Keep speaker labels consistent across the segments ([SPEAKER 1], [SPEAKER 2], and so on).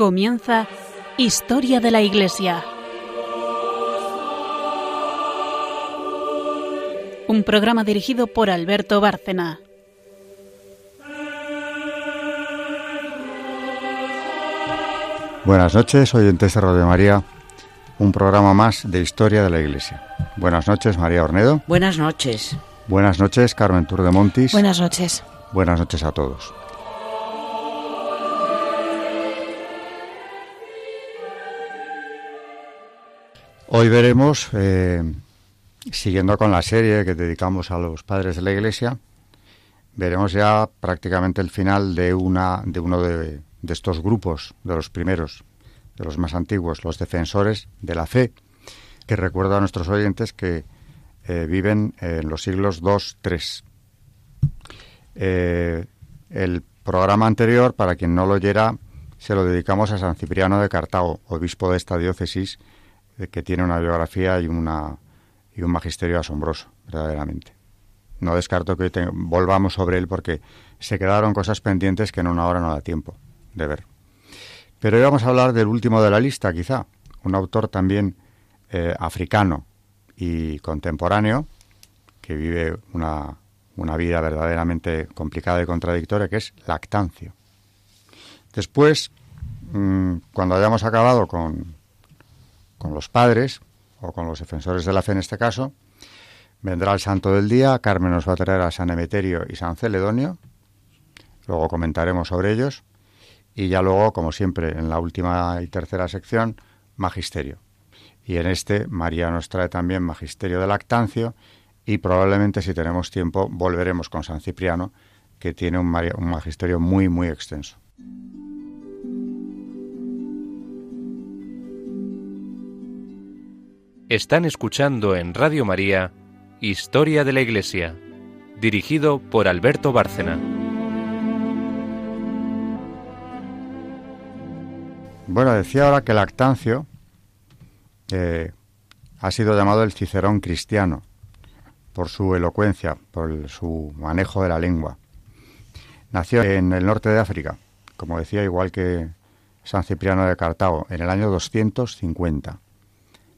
[SPEAKER 1] Comienza Historia de la Iglesia. Un programa dirigido por Alberto Bárcena.
[SPEAKER 2] Buenas noches, oyentes de Radio María, un programa más de Historia de la Iglesia. Buenas noches, María Ornedo.
[SPEAKER 3] Buenas noches.
[SPEAKER 2] Buenas noches, Carmen Tour de Montis.
[SPEAKER 4] Buenas noches.
[SPEAKER 2] Buenas noches a todos. Hoy veremos, eh, siguiendo con la serie que dedicamos a los padres de la Iglesia, veremos ya prácticamente el final de una de uno de, estos grupos, de los primeros, de los más antiguos, los defensores de la fe, que recuerdo a nuestros oyentes que eh, viven en los siglos II, III. Eh, el programa anterior, para quien no lo oyera, se lo dedicamos a San Cipriano de Cartago, obispo de esta diócesis, que tiene una biografía y, un magisterio asombroso, verdaderamente. No descarto que volvamos sobre él porque se quedaron cosas pendientes que en una hora no da tiempo de ver. Pero hoy vamos a hablar del último de la lista, quizá, un autor también eh, africano y contemporáneo, que vive una, una vida verdaderamente complicada y contradictoria, que es Lactancio. Después, mm, cuando hayamos acabado con, con los padres, o con los defensores de la fe en este caso, vendrá el santo del día, Carmen nos va a traer a San Emeterio y San Celedonio, luego comentaremos sobre ellos, y ya luego, como siempre, en la última y tercera sección, magisterio. Y en este, María nos trae también magisterio de lactancio y probablemente, si tenemos tiempo, volveremos con San Cipriano, que tiene un, un magisterio muy, muy extenso.
[SPEAKER 5] Están escuchando en Radio María Historia de la Iglesia, dirigido por Alberto Bárcena.
[SPEAKER 2] Bueno, decía ahora que Lactancio eh, ha sido llamado el Cicerón cristiano por su elocuencia, por su manejo de la lengua. Nació en el norte de África, como decía, igual que San Cipriano de Cartago, en el año 250,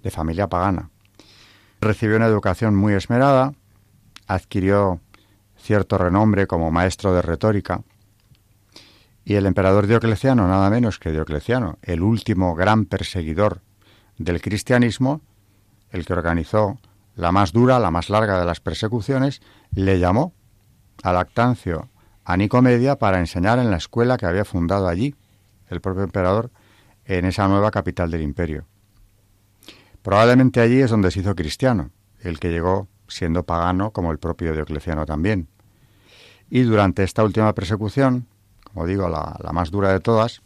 [SPEAKER 2] de familia pagana. Recibió una educación muy esmerada, adquirió cierto renombre como maestro de retórica, y el emperador Diocleciano, nada menos que Diocleciano, el último gran perseguidor del cristianismo, el que organizó la más dura, la más larga de las persecuciones, le llamó a Lactancio a Nicomedia para enseñar en la escuela que había fundado allí el propio emperador en esa nueva capital del imperio. Probablemente allí es donde se hizo cristiano, el que llegó siendo pagano como el propio Diocleciano también. Y durante esta última persecución, como digo, la, más dura de todas,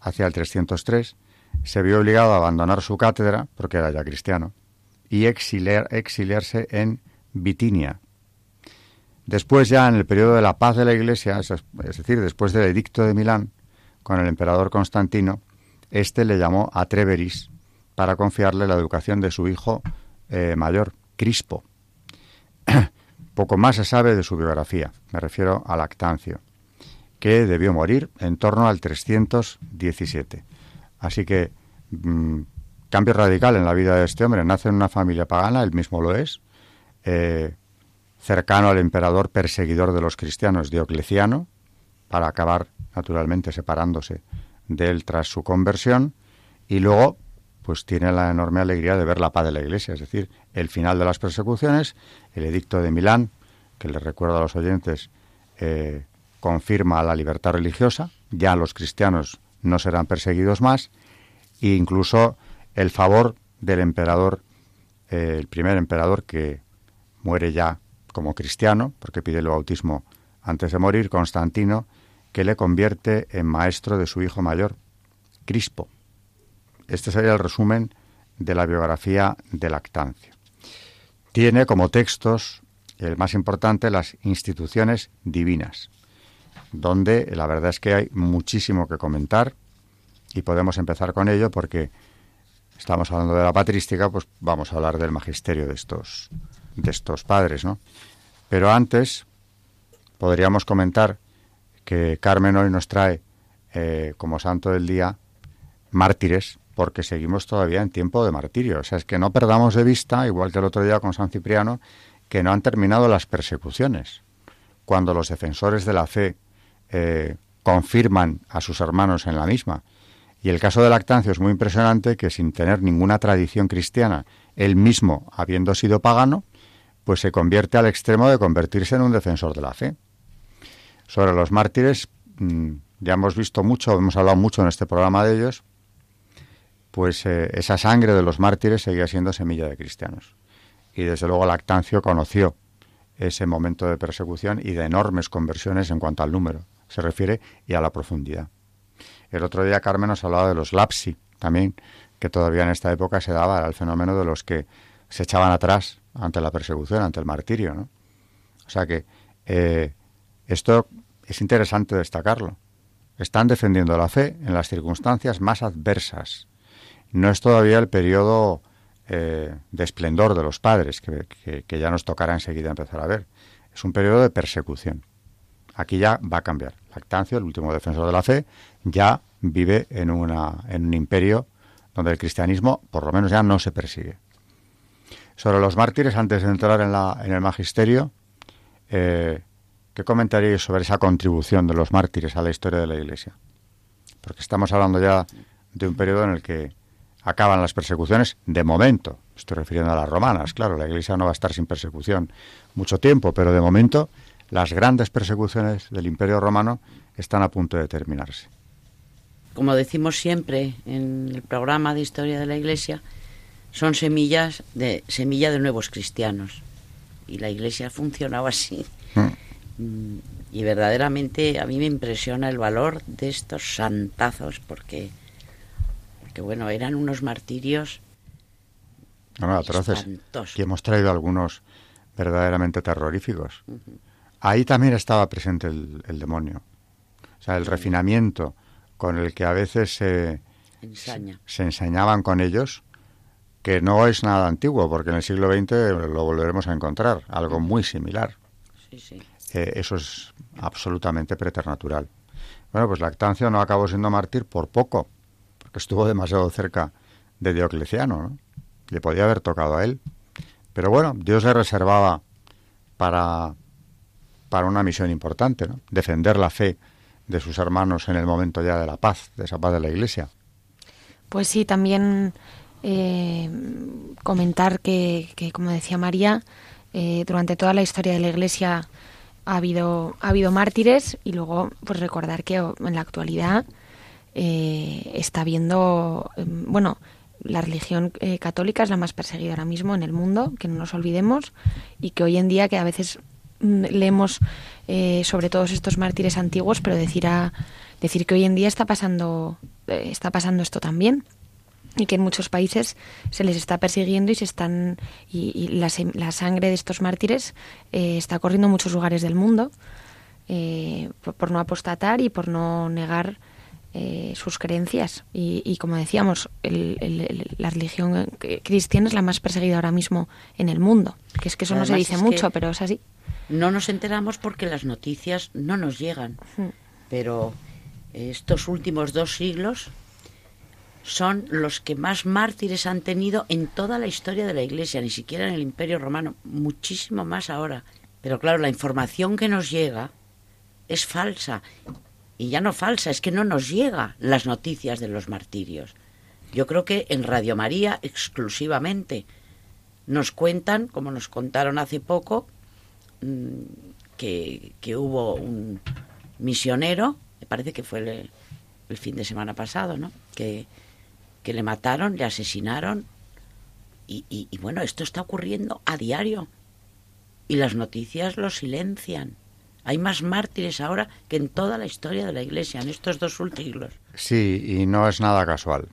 [SPEAKER 2] hacia el 303, se vio obligado a abandonar su cátedra, porque era ya cristiano, y exiliar, exiliarse en Bitinia. Después ya en el periodo de la paz de la Iglesia, es, decir, después del edicto de Milán, con el emperador Constantino, éste le llamó a Treveris para confiarle la educación de su hijo eh, mayor, Crispo. Poco más se sabe de su biografía, me refiero a Lactancio que debió morir en torno al 317. Así que mm, cambio radical en la vida de este hombre. Nace en una familia pagana, él mismo lo es, eh, cercano al emperador perseguidor de los cristianos, Diocleciano, para acabar naturalmente separándose de él tras su conversión, y luego pues tiene la enorme alegría de ver la paz de la Iglesia, es decir, el final de las persecuciones, el edicto de Milán, que le recuerdo a los oyentes, eh, confirma la libertad religiosa, ya los cristianos no serán perseguidos más, e incluso el favor del emperador, eh, el primer emperador que muere ya como cristiano, porque pide el bautismo antes de morir, Constantino, que le convierte en maestro de su hijo mayor, Crispo. Este sería el resumen de la biografía de Lactancio. Tiene como textos, el más importante, las instituciones divinas donde la verdad es que hay muchísimo que comentar y podemos empezar con ello porque estamos hablando de la patrística, pues vamos a hablar del magisterio de estos, de estos padres, ¿no? Pero antes podríamos comentar que Carmen hoy nos trae eh, como santo del día mártires, porque seguimos todavía en tiempo de martirio. O sea, es que no perdamos de vista, igual que el otro día con San Cipriano, que no han terminado las persecuciones. Cuando los defensores de la fe eh, confirman a sus hermanos en la misma. Y el caso de Lactancio es muy impresionante que sin tener ninguna tradición cristiana, él mismo habiendo sido pagano, pues se convierte al extremo de convertirse en un defensor de la fe. Sobre los mártires, mm, ya hemos visto mucho, hemos hablado mucho en este programa de ellos, pues eh, esa sangre de los mártires seguía siendo semilla de cristianos. Y desde luego Lactancio conoció ese momento de persecución y de enormes conversiones en cuanto al número se refiere y a la profundidad. El otro día Carmen nos hablaba de los lapsi, también, que todavía en esta época se daba el fenómeno de los que se echaban atrás ante la persecución, ante el martirio. ¿no? O sea que eh, esto es interesante destacarlo. Están defendiendo la fe en las circunstancias más adversas. No es todavía el periodo eh, de esplendor de los padres, que, ya nos tocará enseguida empezar a ver. Es un periodo de persecución. Aquí ya va a cambiar. Lactancio, el último defensor de la fe, ya vive en, una, en un imperio donde el cristianismo, por lo menos, ya no se persigue. Sobre los mártires, antes de entrar en, la, en el magisterio, eh, ¿qué comentaríais sobre esa contribución de los mártires a la historia de la Iglesia? Porque estamos hablando ya de un periodo en el que acaban las persecuciones de momento. Estoy refiriendo a las romanas, claro, la Iglesia no va a estar sin persecución mucho tiempo, pero de momento las grandes persecuciones del Imperio Romano están a punto de terminarse.
[SPEAKER 3] Como decimos siempre en el programa de historia de la Iglesia, son semillas de semilla de nuevos cristianos y la Iglesia ha funcionado así. Mm, y verdaderamente a mí me impresiona el valor de estos santazos porque, porque bueno, eran unos martirios
[SPEAKER 2] no, atroces. Y hemos traído algunos verdaderamente terroríficos ahí también estaba presente el, demonio. O sea, el refinamiento con el que a veces se, se, ensañaban con ellos, que no es nada antiguo, porque en el siglo XX lo volveremos a encontrar, algo muy similar. Eh, eso es absolutamente preternatural. Bueno, pues Lactancio no acabó siendo mártir por poco, porque estuvo demasiado cerca de Diocleciano, ¿no? Le podía haber tocado a él. Pero bueno, Dios le reservaba para para una misión importante, ¿no? defender la fe de sus hermanos en el momento ya de la paz, de esa paz de la Iglesia.
[SPEAKER 4] Pues sí, también eh, comentar que, como decía María, eh, durante toda la historia de la Iglesia ha habido, ha habido mártires y luego pues recordar que en la actualidad eh, está habiendo, bueno, la religión católica es la más perseguida ahora mismo en el mundo, que no nos olvidemos, y que hoy en día que a veces Mm, leemos eh, sobre todos estos mártires antiguos, pero decir, a, decir que hoy en día está pasando, eh, está pasando esto también y que en muchos países se les está persiguiendo y se están y, la, sangre de estos mártires eh, está corriendo en muchos lugares del mundo por, no apostatar y por no negar sus creencias y, como decíamos la religión cristiana es la más perseguida ahora mismo en el mundo que es que eso no se dice mucho pero es así
[SPEAKER 3] no nos enteramos porque las noticias no nos llegan. Pero estos últimos dos siglos son los que más mártires han tenido en toda la historia de la Iglesia, ni siquiera en el Imperio Romano, muchísimo más ahora. Pero claro, la información que nos llega es falsa. Y ya no falsa, es que no nos llega las noticias de los martirios. Yo creo que en Radio María exclusivamente nos cuentan, como nos contaron hace poco, Mm, que, hubo un misionero, me parece que fue el, fin de semana pasado, ¿no? Que, que le mataron, le asesinaron. Y, bueno, esto está ocurriendo a diario. Y las noticias lo silencian. Hay más mártires ahora que en toda la historia de la Iglesia, en estos dos siglos.
[SPEAKER 2] Sí, y no es nada casual.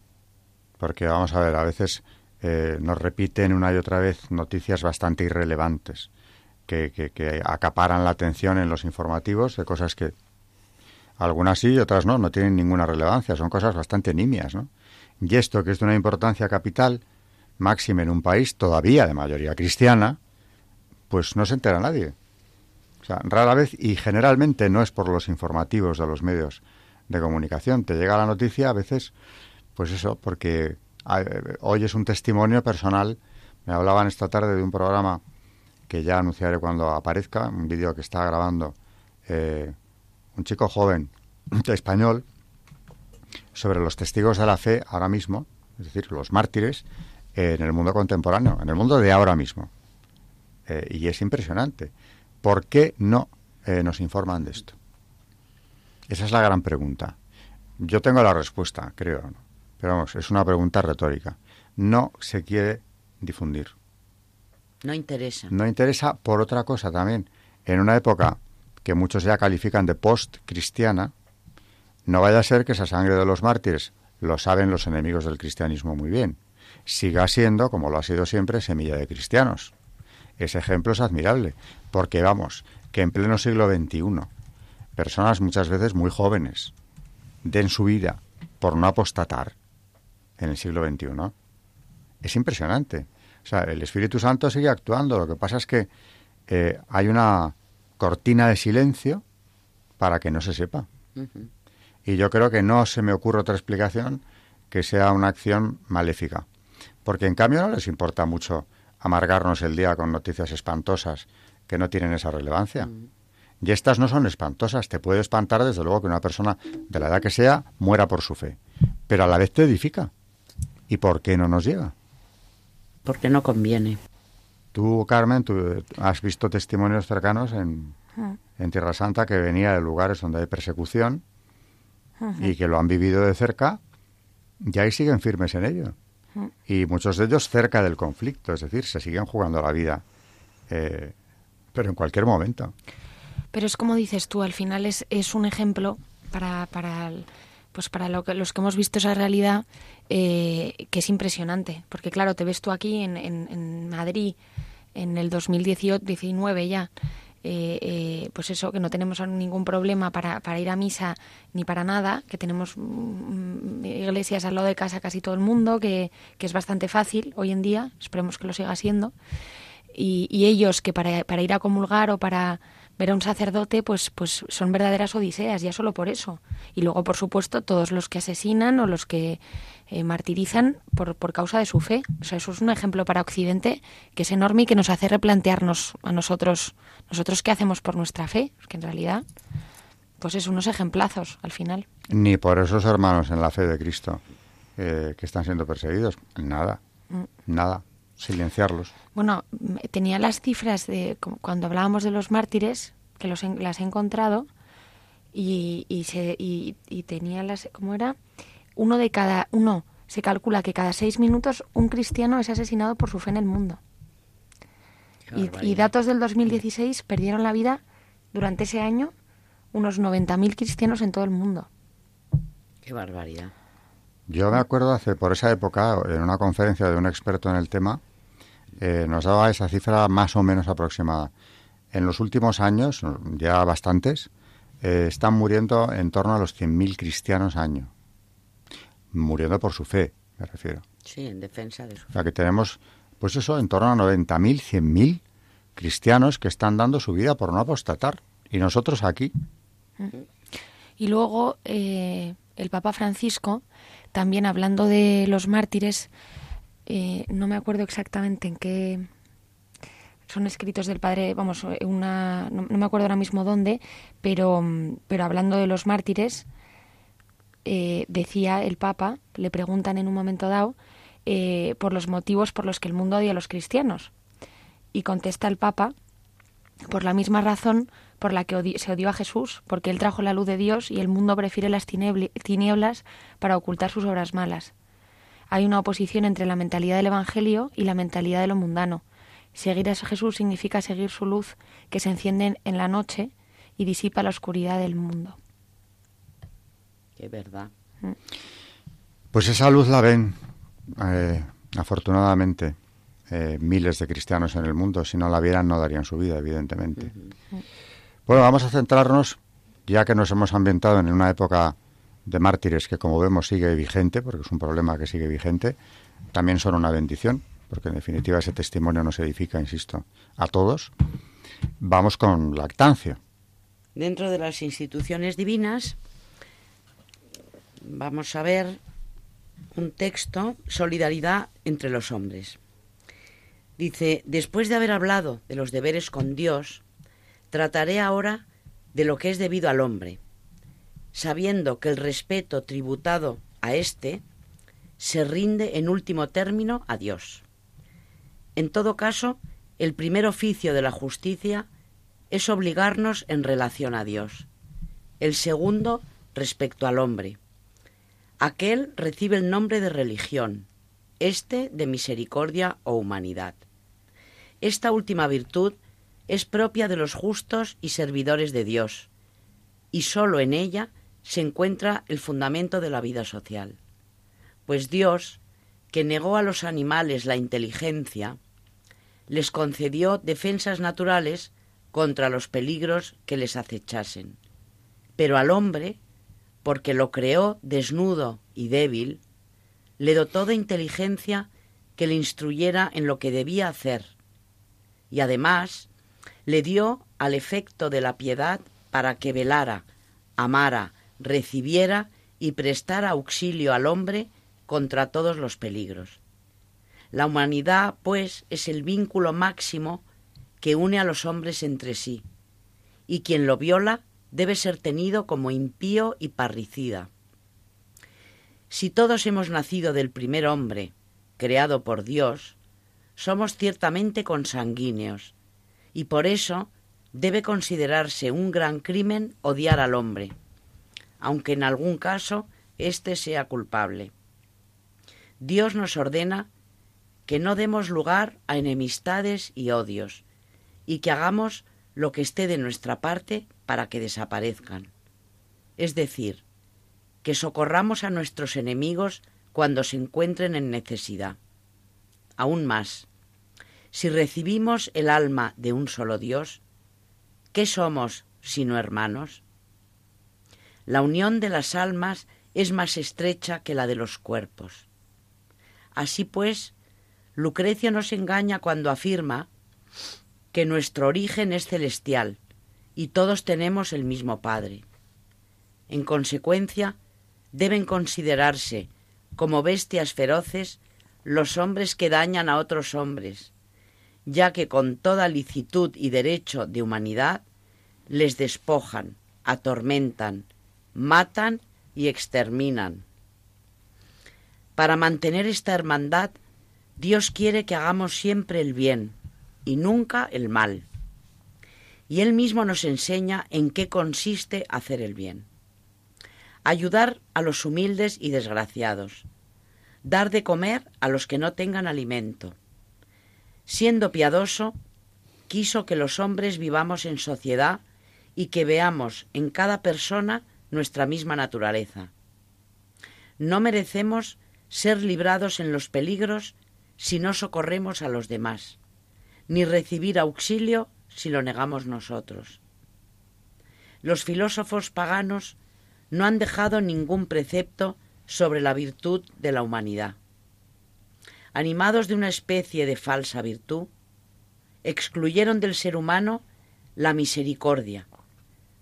[SPEAKER 2] Porque vamos a ver, a veces eh, nos repiten una y otra vez noticias bastante irrelevantes que, acaparan la atención en los informativos de cosas que algunas sí y otras no, no tienen ninguna relevancia, son cosas bastante nimias, ¿no? Y esto, que es de una importancia capital, máxima en un país todavía de mayoría cristiana, pues no se entera nadie. Sea, rara vez y generalmente no es por los informativos de los medios de comunicación. Te llega la noticia a veces pues eso, porque hoy es un testimonio personal. Me hablaban esta tarde de un programa que ya anunciaré cuando aparezca, un vídeo que está grabando eh, un chico joven español sobre los testigos de la fe ahora mismo, es decir, los mártires en el mundo contemporáneo, en el mundo de ahora mismo. Eh, y es impresionante. ¿Por qué no eh, nos informan de esto? Esa es la gran pregunta. Yo tengo la respuesta, creo. Pero vamos, es una pregunta retórica. No se quiere difundir.
[SPEAKER 3] No interesa.
[SPEAKER 2] No interesa por otra cosa también. En una época que muchos ya califican de post-cristiana, no vaya a ser que esa sangre de los mártires, lo saben los enemigos del cristianismo muy bien, siga siendo, como lo ha sido siempre, semilla de cristianos. Ese ejemplo es admirable, porque vamos, que en pleno siglo XXI, personas muchas veces muy jóvenes den su vida por no apostatar en el siglo XXI, es impresionante. O sea, el Espíritu Santo sigue actuando, lo que pasa es que eh, hay una cortina de silencio para que no se sepa. Y yo creo que no se me ocurre otra explicación que sea una acción maléfica. Porque en cambio no les importa mucho amargarnos el día con noticias espantosas que no tienen esa relevancia. Mm. Y estas no son espantosas. Te puede espantar, desde luego, que una persona de la edad que sea muera por su fe. Pero a la vez te edifica. ¿Y por qué no nos llega?
[SPEAKER 3] Porque no conviene.
[SPEAKER 2] Tú, Carmen, tú has visto testimonios cercanos en, en Tierra Santa que venía de lugares donde hay persecución y que lo han vivido de cerca y ahí siguen firmes en ello. Y muchos de ellos cerca del conflicto, es decir, se siguen jugando la vida, eh, pero en cualquier momento.
[SPEAKER 4] Pero es como dices tú, al final es, es un ejemplo para, para, pues para lo que, los que hemos visto esa realidad eh, que es impresionante. Porque claro, te ves tú aquí en, en, en Madrid en el 2018-19 ya eh, eh, pues eso, que no tenemos ningún problema para, para, ir a misa ni para nada, que tenemos mm, iglesias al lado de casa casi todo el mundo, que, que, es bastante fácil hoy en día, esperemos que lo siga siendo. Y, y ellos que para, para, ir a comulgar o para ver a un sacerdote, pues, pues son verdaderas odiseas, ya solo por eso. Y luego, por supuesto, todos los que asesinan o los que eh, martirizan por, por causa de su fe. O sea, eso es un ejemplo para Occidente que es enorme y que nos hace replantearnos a nosotros, nosotros qué hacemos por nuestra fe, que en realidad, pues es unos ejemplazos al final.
[SPEAKER 2] Ni por esos hermanos en la fe de Cristo eh, que están siendo perseguidos, nada, mm. nada silenciarlos.
[SPEAKER 4] Bueno, tenía las cifras de cuando hablábamos de los mártires, que los, las he encontrado, y, y, se, y, tenía las, ¿cómo era? Uno de cada, uno, se calcula que cada seis minutos un cristiano es asesinado por su fe en el mundo. Y, datos del 2016 perdieron la vida durante ese año unos 90.000 cristianos en todo el mundo.
[SPEAKER 3] Qué barbaridad.
[SPEAKER 2] Yo me acuerdo hace por esa época en una conferencia de un experto en el tema eh, nos daba esa cifra más o menos aproximada. En los últimos años, ya bastantes, eh, están muriendo en torno a los 100.000 cristianos año. Muriendo por su fe, me refiero.
[SPEAKER 3] Sí, en defensa de su fe.
[SPEAKER 2] O sea que tenemos, pues eso, en torno a 90.000, 100.000 cristianos que están dando su vida por no apostatar. Y nosotros aquí.
[SPEAKER 4] Y luego eh, el Papa Francisco también hablando de los mártires, eh, no me acuerdo exactamente en qué son escritos del padre, vamos, una, no, me acuerdo ahora mismo dónde, pero, pero hablando de los mártires, eh, decía el Papa, le preguntan en un momento dado eh, por los motivos por los que el mundo odia a los cristianos. Y contesta el Papa, por la misma razón por la que se odió a Jesús, porque él trajo la luz de Dios y el mundo prefiere las tinieblas para ocultar sus obras malas. Hay una oposición entre la mentalidad del Evangelio y la mentalidad de lo mundano. Seguir a Jesús significa seguir su luz, que se enciende en la noche y disipa la oscuridad del mundo.
[SPEAKER 3] Verdad.
[SPEAKER 2] Pues esa luz la ven, eh, afortunadamente, eh, miles de cristianos en el mundo. Si no la vieran, no darían su vida, evidentemente. Bueno, vamos a centrarnos, ya que nos hemos ambientado en una época de mártires que, como vemos, sigue vigente, porque es un problema que sigue vigente, también son una bendición, porque en definitiva ese testimonio nos edifica, insisto, a todos. Vamos con lactancia.
[SPEAKER 3] Dentro de las instituciones divinas, vamos a ver un texto, Solidaridad entre los hombres. Dice, después de haber hablado de los deberes con Dios, trataré ahora de lo que es debido al hombre, sabiendo que el respeto tributado a éste se rinde en último término a Dios. En todo caso, el primer oficio de la justicia es obligarnos en relación a Dios. El segundo, respecto al hombre. Aquel recibe el nombre de religión, este de misericordia o humanidad. Esta última virtud es propia de los justos y servidores de Dios, y sólo en ella se encuentra el fundamento de la vida social. Pues Dios, que negó a los animales la inteligencia, les concedió defensas naturales contra los peligros que les acechasen. Pero al hombre, porque lo creó desnudo y débil, le dotó de inteligencia que le instruyera en lo que debía hacer, y además le dio al efecto de la piedad para que velara, amara, recibiera y prestara auxilio al hombre contra todos los peligros. La humanidad, pues, es el vínculo máximo que une a los hombres entre sí, y quien lo viola debe ser tenido como impío y parricida. Si todos hemos nacido del primer hombre, creado por Dios, somos ciertamente consanguíneos, y por eso debe considerarse un gran crimen odiar al hombre, aunque en algún caso éste sea culpable. Dios nos ordena que no demos lugar a enemistades y odios, y que hagamos lo que esté de nuestra parte para que desaparezcan. Es decir, que socorramos a nuestros enemigos cuando se encuentren en necesidad. Aún más, si recibimos el alma de un solo Dios, ¿qué somos sino hermanos? La unión de las almas es más estrecha que la de los cuerpos. Así pues, Lucrecio nos engaña cuando afirma que nuestro origen es celestial y todos tenemos el mismo Padre. En consecuencia, deben considerarse como bestias feroces los hombres que dañan a otros hombres, ya que con toda licitud y derecho de humanidad les despojan, atormentan, matan y exterminan. Para mantener esta hermandad Dios quiere que hagamos siempre el bien y nunca el mal. Y Él mismo nos enseña en qué consiste hacer el bien. Ayudar a los humildes y desgraciados. Dar de comer a los que no tengan alimento. Siendo piadoso, quiso que los hombres vivamos en sociedad y que veamos en cada persona nuestra misma naturaleza. No merecemos ser librados en los peligros si no socorremos a los demás, ni recibir auxilio si lo negamos nosotros. Los filósofos paganos no han dejado ningún precepto sobre la virtud de la humanidad. Animados de una especie de falsa virtud, excluyeron del ser humano la misericordia,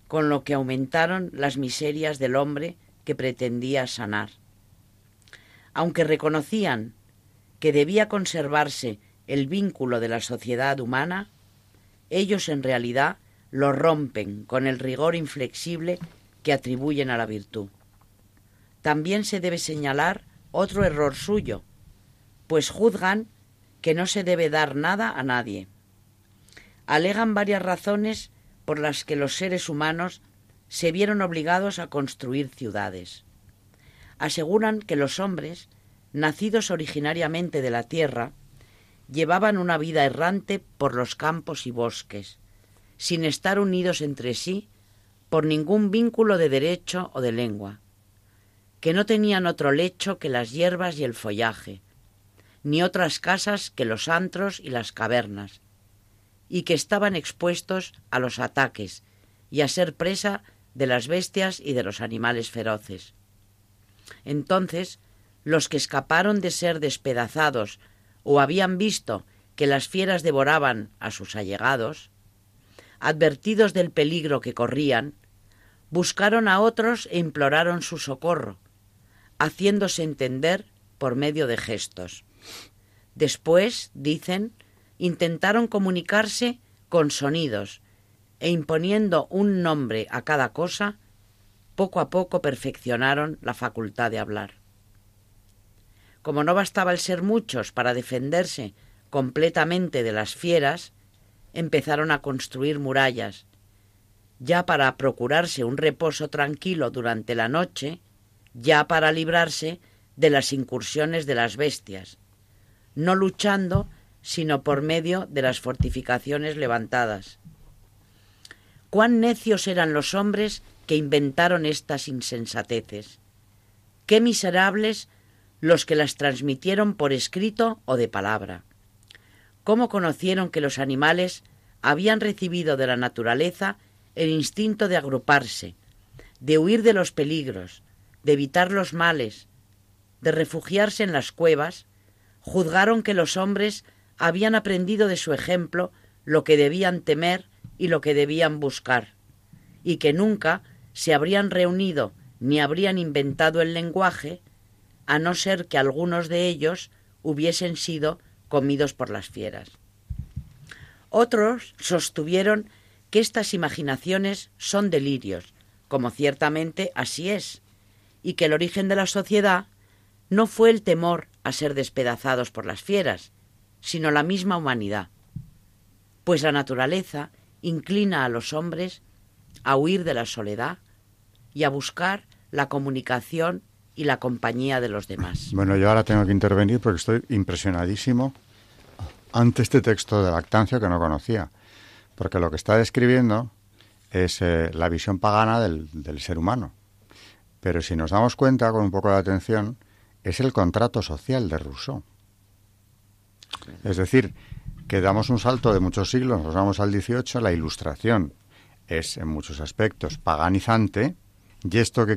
[SPEAKER 3] con lo que aumentaron las miserias del hombre que pretendía sanar. Aunque reconocían que debía conservarse el vínculo de la sociedad humana, ellos en realidad lo rompen con el rigor inflexible que atribuyen a la virtud. También se debe señalar otro error suyo, pues juzgan que no se debe dar nada a nadie. Alegan varias razones por las que los seres humanos se vieron obligados a construir ciudades. Aseguran que los hombres nacidos originariamente de la tierra, llevaban una vida errante por los campos y bosques, sin estar unidos entre sí por ningún vínculo de derecho o de lengua, que no tenían otro lecho que las hierbas y el follaje, ni otras casas que los antros y las cavernas, y que estaban expuestos a los ataques y a ser presa de las bestias y de los animales feroces. Entonces los que escaparon de ser despedazados o habían visto que las fieras devoraban a sus allegados, advertidos del peligro que corrían, buscaron a otros e imploraron su socorro, haciéndose entender por medio de gestos. Después, dicen, intentaron comunicarse con sonidos e imponiendo un nombre a cada cosa, poco a poco perfeccionaron la facultad de hablar. Como no bastaba el ser muchos para defenderse completamente de las fieras, empezaron a construir murallas, ya para procurarse un reposo tranquilo durante la noche, ya para librarse de las incursiones de las bestias, no luchando sino por medio de las fortificaciones levantadas. Cuán necios eran los hombres que inventaron estas insensateces. Qué miserables los que las transmitieron por escrito o de palabra. Cómo conocieron que los animales habían recibido de la naturaleza el instinto de agruparse, de huir de los peligros, de evitar los males, de refugiarse en las cuevas, juzgaron que los hombres habían aprendido de su ejemplo lo que debían temer y lo que debían buscar, y que nunca se habrían reunido ni habrían inventado el lenguaje, a no ser que algunos de ellos hubiesen sido comidos por las fieras. Otros sostuvieron que estas imaginaciones son delirios, como ciertamente así es, y que el origen de la sociedad no fue el temor a ser despedazados por las fieras, sino la misma humanidad, pues la naturaleza inclina a los hombres a huir de la soledad y a buscar la comunicación y la compañía de los demás.
[SPEAKER 2] Bueno, yo ahora tengo que intervenir porque estoy impresionadísimo ante este texto de lactancia que no conocía, porque lo que está describiendo es eh, la visión pagana del, del ser humano. Pero si nos damos cuenta, con un poco de atención, es el contrato social de Rousseau. Es decir, que damos un salto de muchos siglos, nos vamos al 18, la ilustración es en muchos aspectos paganizante, y esto que,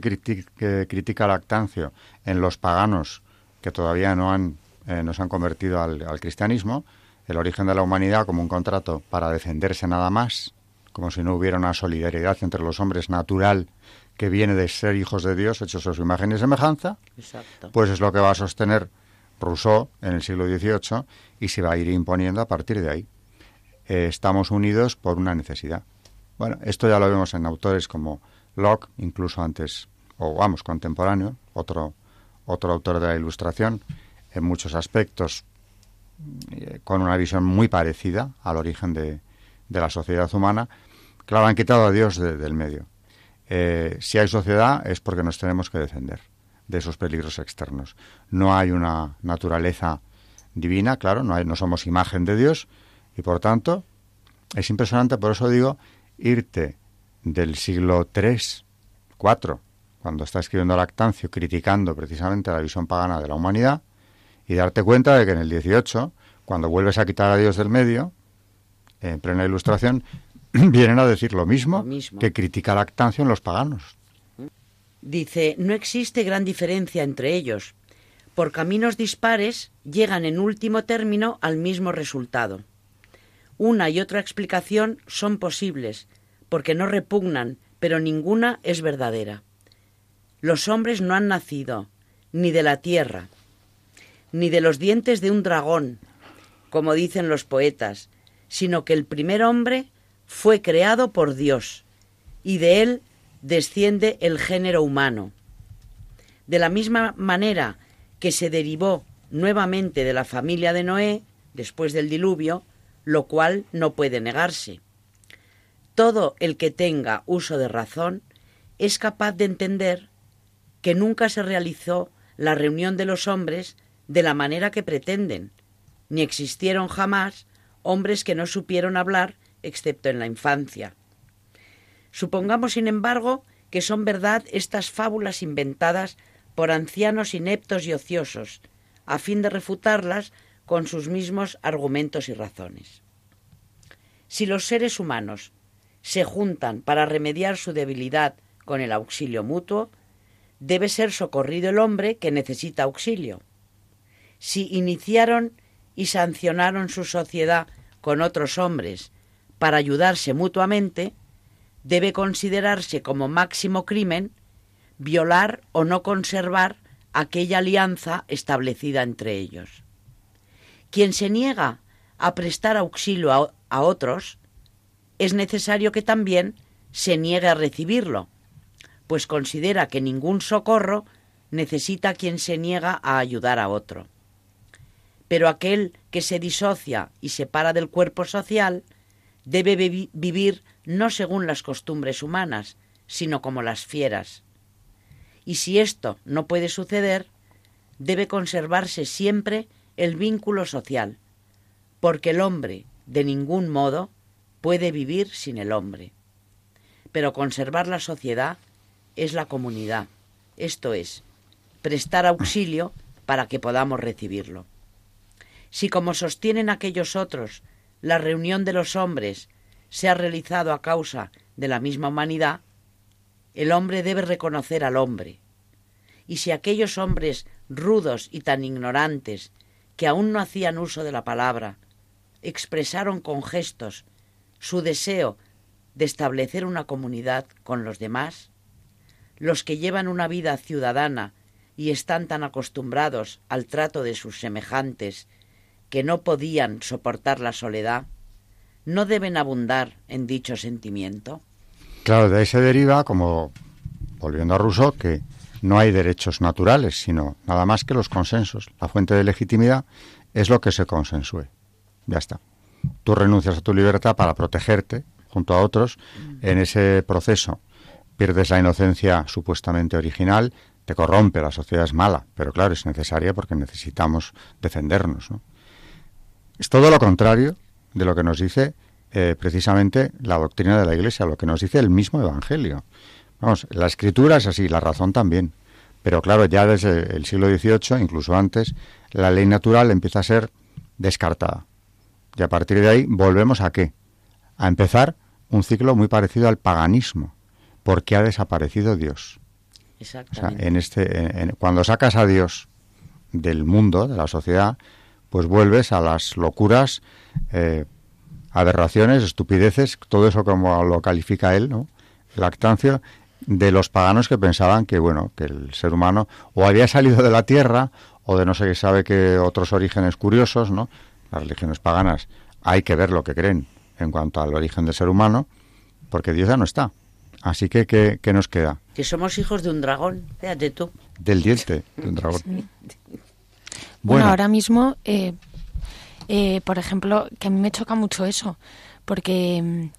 [SPEAKER 2] critica Lactancio en los paganos que todavía no han, eh, se han convertido al, al cristianismo, el origen de la humanidad como un contrato para defenderse nada más, como si no hubiera una solidaridad entre los hombres natural que viene de ser hijos de Dios, hechos a su imagen y semejanza, pues es lo que va a sostener Rousseau en el siglo XVIII y se va a ir imponiendo a partir de ahí. Eh, estamos unidos por una necesidad. Bueno, esto ya lo vemos en autores como Locke, incluso antes, o vamos, contemporáneo, otro, otro autor de la Ilustración, en muchos aspectos eh, con una visión muy parecida al origen de, de, la sociedad humana. Claro, han quitado a Dios del medio. Eh, si hay sociedad es porque nos tenemos que defender de esos peligros externos. No hay una naturaleza divina, claro, no, hay, no somos imagen de Dios y por tanto es impresionante, por eso digo, irte del siglo III, IV, cuando está escribiendo Lactancio, criticando precisamente la visión pagana de la humanidad, y darte cuenta de que en el XVIII, cuando vuelves a quitar a Dios del medio, en plena ilustración, vienen a decir lo mismo, que critica Lactancio en los paganos.
[SPEAKER 3] Dice, no existe gran diferencia entre ellos. Por caminos dispares llegan en último término al mismo resultado. Una y otra explicación son posibles, porque no repugnan, pero ninguna es verdadera. Los hombres no han nacido ni de la tierra, ni de los dientes de un dragón, como dicen los poetas, sino que el primer hombre fue creado por Dios, y de él desciende el género humano. De la misma manera que se derivó nuevamente de la familia de Noé, después del diluvio, lo cual no puede negarse. Todo el que tenga uso de razón es capaz de entender que nunca se realizó la reunión de los hombres de la manera que pretenden, ni existieron jamás hombres que no supieron hablar excepto en la infancia. Supongamos, sin embargo, que son verdad estas fábulas inventadas por ancianos ineptos y ociosos, a fin de refutarlas con sus mismos argumentos y razones. Si los seres humanos se juntan para remediar su debilidad con el auxilio mutuo, debe ser socorrido el hombre que necesita auxilio. Si iniciaron y sancionaron su sociedad con otros hombres para ayudarse mutuamente, debe considerarse como máximo crimen violar o no conservar aquella alianza establecida entre ellos. Quien se niega a prestar auxilio a, otros, es necesario que también se niegue a recibirlo, pues considera que ningún socorro necesita quien se niega a ayudar a otro. Pero aquel que se disocia y separa del cuerpo social debe vivir no según las costumbres humanas, sino como las fieras. Y si esto no puede suceder, debe conservarse siempre el vínculo social, porque el hombre, de ningún modo, puede vivir sin el hombre. Pero conservar la sociedad es la comunidad, esto es, prestar auxilio para que podamos recibirlo. Si como sostienen aquellos otros, la reunión de los hombres se ha realizado a causa de la misma humanidad, el hombre debe reconocer al hombre. Y si aquellos hombres rudos y tan ignorantes, que aún no hacían uso de la palabra, expresaron con gestos su deseo de establecer una comunidad con los demás, los que llevan una vida ciudadana y están tan acostumbrados al trato de sus semejantes que no podían soportar la soledad, no deben abundar en dicho sentimiento.
[SPEAKER 2] Claro, de ahí se deriva, como volviendo a Rousseau, que no hay derechos naturales, sino nada más que los consensos. La fuente de legitimidad es lo que se consensúe. Ya está. Tú renuncias a tu libertad para protegerte junto a otros en ese proceso. Pierdes la inocencia supuestamente original, te corrompe, la sociedad es mala, pero claro, es necesaria porque necesitamos defendernos. Es todo lo contrario de lo que nos dice eh, precisamente la doctrina de la Iglesia, lo que nos dice el mismo Evangelio. Vamos, la escritura es así, la razón también. Pero claro, ya desde el siglo XVIII, incluso antes, la ley natural empieza a ser descartada. Y a partir de ahí volvemos a qué? A empezar un ciclo muy parecido al paganismo, porque ha desaparecido Dios.
[SPEAKER 3] Exactamente.
[SPEAKER 2] en este, cuando sacas a Dios del mundo, de la sociedad, pues vuelves a las locuras, eh, aberraciones, estupideces, todo eso como lo califica él, ¿no? Lactancia de los paganos que pensaban que, bueno, que el ser humano o había salido de la tierra o de no sé qué sabe que otros orígenes curiosos, ¿no? Las religiones paganas hay que ver lo que creen en cuanto al origen del ser humano, porque Dios ya no está. Así que, ¿qué, nos queda?
[SPEAKER 3] Que somos hijos de un dragón, fíjate tú.
[SPEAKER 2] Del diente de un dragón.
[SPEAKER 4] Bueno, ahora mismo, eh, eh, por ejemplo, que a mí me choca mucho eso, porque mm,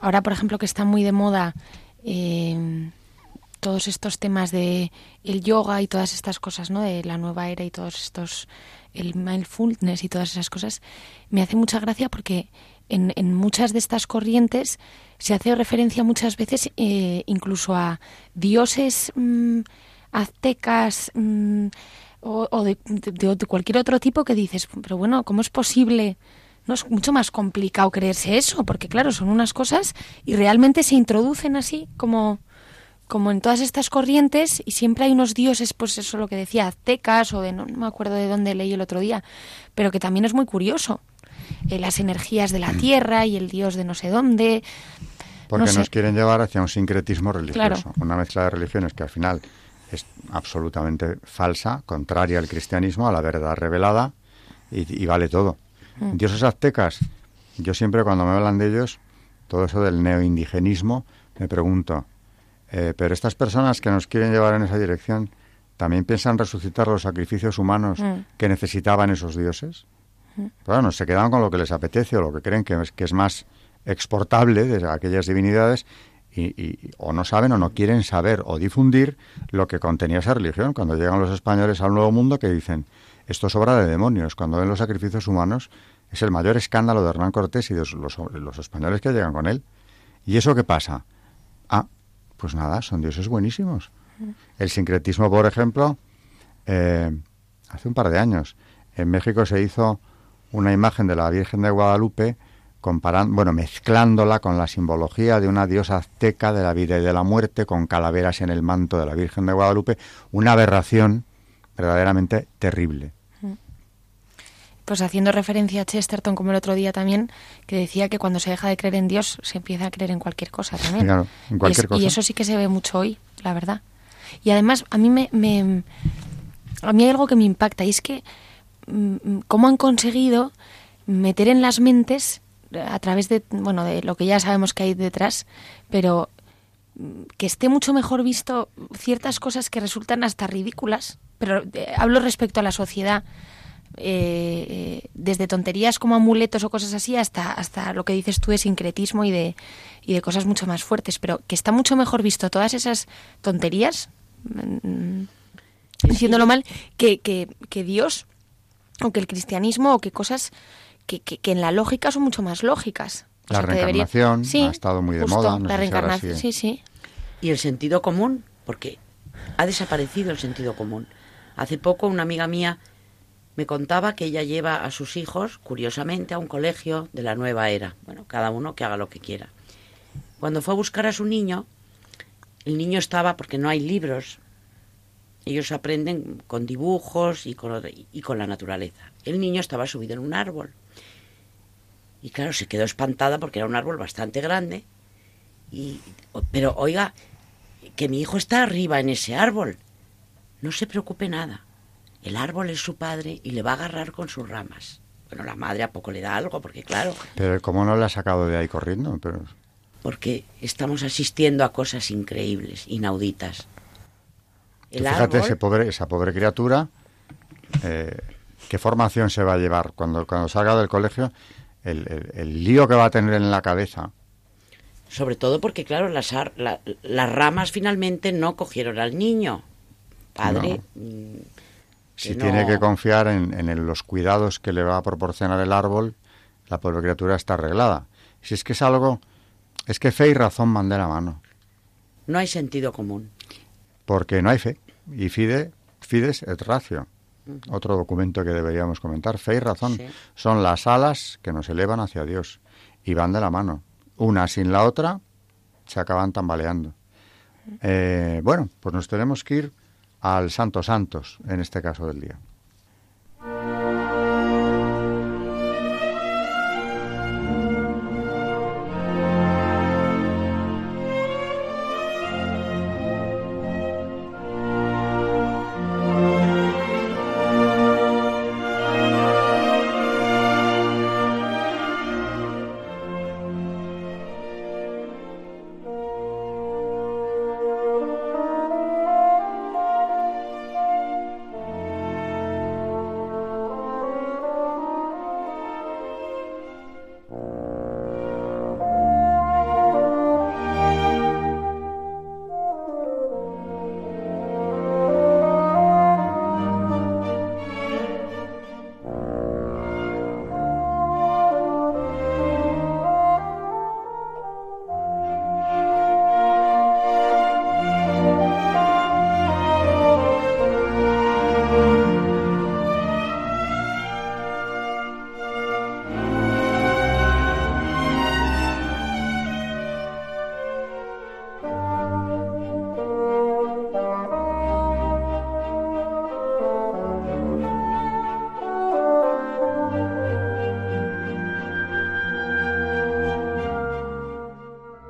[SPEAKER 4] ahora, por ejemplo, que está muy de moda eh, todos estos temas de el yoga y todas estas cosas, ¿no? De la nueva era y todos estos, el mindfulness y todas esas cosas, me hace mucha gracia porque en, en muchas de estas corrientes se hace referencia muchas veces eh, incluso a dioses mm, aztecas mm, o, de, de, cualquier otro tipo que dices, pero bueno, ¿cómo es posible? No es mucho más complicado creerse eso, porque claro, son unas cosas y realmente se introducen así como como en todas estas corrientes y siempre hay unos dioses, pues eso lo que decía, aztecas o de no, me acuerdo de dónde leí el otro día, pero que también es muy curioso. Eh, las energías de la mm. tierra y el dios de no sé dónde.
[SPEAKER 2] Porque nos quieren llevar hacia un sincretismo religioso, una mezcla de religiones que al final es absolutamente falsa, contraria al cristianismo, a la verdad revelada y, vale todo. Mm. Dioses aztecas, yo siempre cuando me hablan de ellos, todo eso del neoindigenismo, me pregunto, eh, pero estas personas que nos quieren llevar en esa dirección, ¿también piensan resucitar los sacrificios humanos mm. que necesitaban esos dioses? Mm. Bueno, se quedan con lo que les apetece o lo que creen que es, que es más exportable de aquellas divinidades y, o no saben o no quieren saber o difundir lo que contenía esa religión. Cuando llegan los españoles al Nuevo Mundo que dicen, esto es obra de demonios, cuando ven los sacrificios humanos, es el mayor escándalo de Hernán Cortés y de los, los españoles que llegan con él. ¿Y eso qué pasa? Ah, pues nada, son dioses buenísimos. El sincretismo, por ejemplo, eh, hace un par de años, en México se hizo una imagen de la Virgen de Guadalupe comparando, bueno, mezclándola con la simbología de una diosa azteca de la vida y de la muerte, con calaveras en el manto de la Virgen de Guadalupe, una aberración verdaderamente terrible.
[SPEAKER 4] Pues haciendo referencia a Chesterton, como el otro día también, que decía que cuando se deja de creer en Dios, se empieza a creer en cualquier cosa también.
[SPEAKER 2] Claro, en cualquier
[SPEAKER 4] y,
[SPEAKER 2] cosa.
[SPEAKER 4] y eso sí que se ve mucho hoy, la verdad. Y además, a mí me, a mí hay algo que me impacta y es que mm, cómo han conseguido meter en las mentes a través de bueno de lo que ya sabemos que hay detrás, pero mm, que esté mucho mejor visto ciertas cosas que resultan hasta ridículas, pero eh, hablo respecto a la sociedad, eh, desde tonterías como amuletos o cosas así hasta, hasta lo que dices tú de sincretismo y de, y de cosas mucho más fuertes, pero que está mucho mejor visto todas esas tonterías, mm, diciéndolo mal, que, que, que Dios o que el cristianismo o que cosas que, que, en la lógica son mucho más lógicas.
[SPEAKER 2] la reencarnación ha estado muy de moda.
[SPEAKER 4] la reencarnación, sí, sí.
[SPEAKER 3] Y el sentido común, porque ha desaparecido el sentido común. Hace poco una amiga mía me contaba que ella lleva a sus hijos, curiosamente, a un colegio de la nueva era. Bueno, cada uno que haga lo que quiera. Cuando fue a buscar a su niño, el niño estaba, porque no hay libros, ellos aprenden con dibujos y con, y con la naturaleza. El niño estaba subido en un árbol. Y claro, se quedó espantada porque era un árbol bastante grande. Y, pero oiga, que mi hijo está arriba en ese árbol. No se preocupe nada. El árbol es su padre y le va a agarrar con sus ramas. Bueno, la madre a poco le da algo, porque claro.
[SPEAKER 2] Pero ¿cómo no le ha sacado de ahí corriendo? Pero...
[SPEAKER 3] Porque estamos asistiendo a cosas increíbles, inauditas.
[SPEAKER 2] fíjate ese pobre, esa pobre criatura, eh, ¿qué formación se va a llevar cuando, cuando salga del colegio? El, el, lío que va a tener en la cabeza.
[SPEAKER 3] Sobre todo porque, claro, las, las ramas finalmente no cogieron al niño. Padre. Mm,
[SPEAKER 2] si tiene que confiar en, los cuidados que le va a proporcionar el árbol, la pobre criatura está arreglada. Si es que es algo, es que fe y razón van de la mano.
[SPEAKER 3] No hay sentido común.
[SPEAKER 2] Porque no hay fe. Y fide, fides et ratio. Otro documento que deberíamos comentar. Fe y razón son las alas que nos elevan hacia Dios. Y van de la mano. Una sin la otra se acaban tambaleando. Eh, bueno, pues nos tenemos que ir al Santo Santos en este caso del día.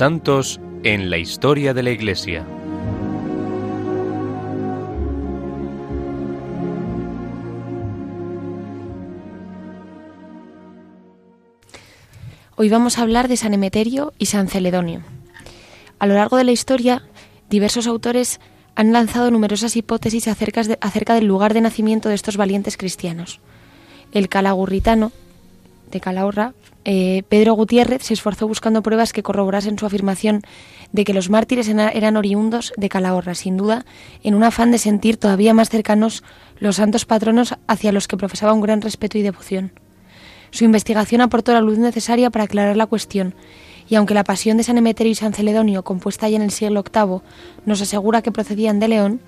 [SPEAKER 5] Santos en la historia de la Iglesia.
[SPEAKER 4] Hoy vamos a hablar de San Emeterio y San Celedonio. A lo largo de la historia, diversos autores han lanzado numerosas hipótesis acerca, acerca del lugar de nacimiento de estos valientes cristianos. El calagurritano, de Calahorra, eh, Pedro Gutiérrez se esforzó buscando pruebas que corroborasen su afirmación de que los mártires eran oriundos de Calahorra, sin duda, en un afán de sentir todavía más cercanos los santos patronos hacia los que profesaba un gran respeto y devoción. Su investigación aportó la luz necesaria para aclarar la cuestión Y aunque la pasión de San Emeterio y San Celedonio, compuesta ya en el siglo VIII, nos asegura que procedían de León,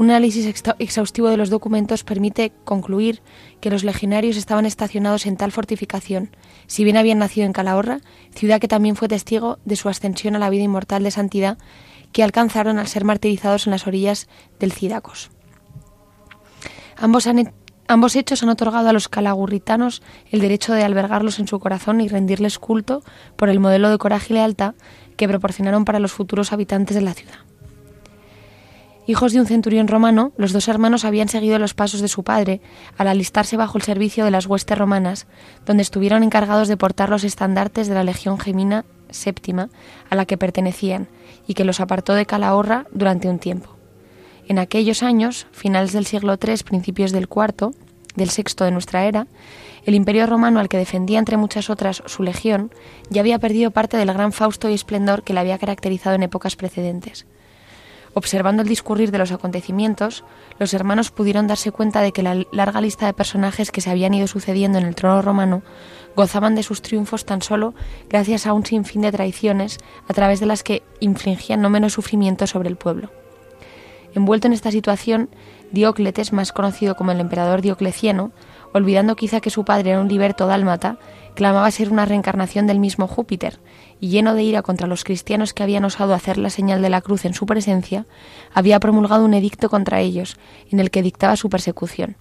[SPEAKER 4] un análisis exhaustivo de los documentos permite concluir que los legionarios estaban estacionados en tal fortificación, si bien habían nacido en Calahorra, ciudad que también fue testigo de su ascensión a la vida inmortal de santidad que alcanzaron al ser martirizados en las orillas del Cidacos. Ambos, ambos hechos han otorgado a los calagurritanos el derecho de albergarlos en su corazón y rendirles culto por el modelo de coraje y lealtad que proporcionaron para los futuros habitantes de la ciudad. Hijos de un centurión romano, los dos hermanos habían seguido los pasos de su padre al alistarse bajo el servicio de las huestes romanas, donde estuvieron encargados de portar los estandartes de la Legión Gemina séptima a la que pertenecían y que los apartó de Calahorra durante un tiempo. En aquellos años, finales del siglo III, principios del IV, del sexto de nuestra era, el imperio romano al que defendía entre muchas otras su legión ya había perdido parte del gran fausto y esplendor que le había caracterizado en épocas precedentes. Observando el discurrir de los acontecimientos, los hermanos pudieron darse cuenta de que la larga lista de personajes que se habían ido sucediendo en el trono romano gozaban de sus triunfos tan solo gracias a un sinfín de traiciones a través de las que infligían no menos sufrimiento sobre el pueblo. Envuelto en esta situación, Diócletes, más conocido como el emperador Diocleciano, olvidando quizá que su padre era un liberto dálmata, clamaba ser una reencarnación del mismo Júpiter, y lleno de ira contra los cristianos que habían osado hacer la señal de la cruz en su presencia, había promulgado un edicto contra ellos, en el que dictaba su persecución.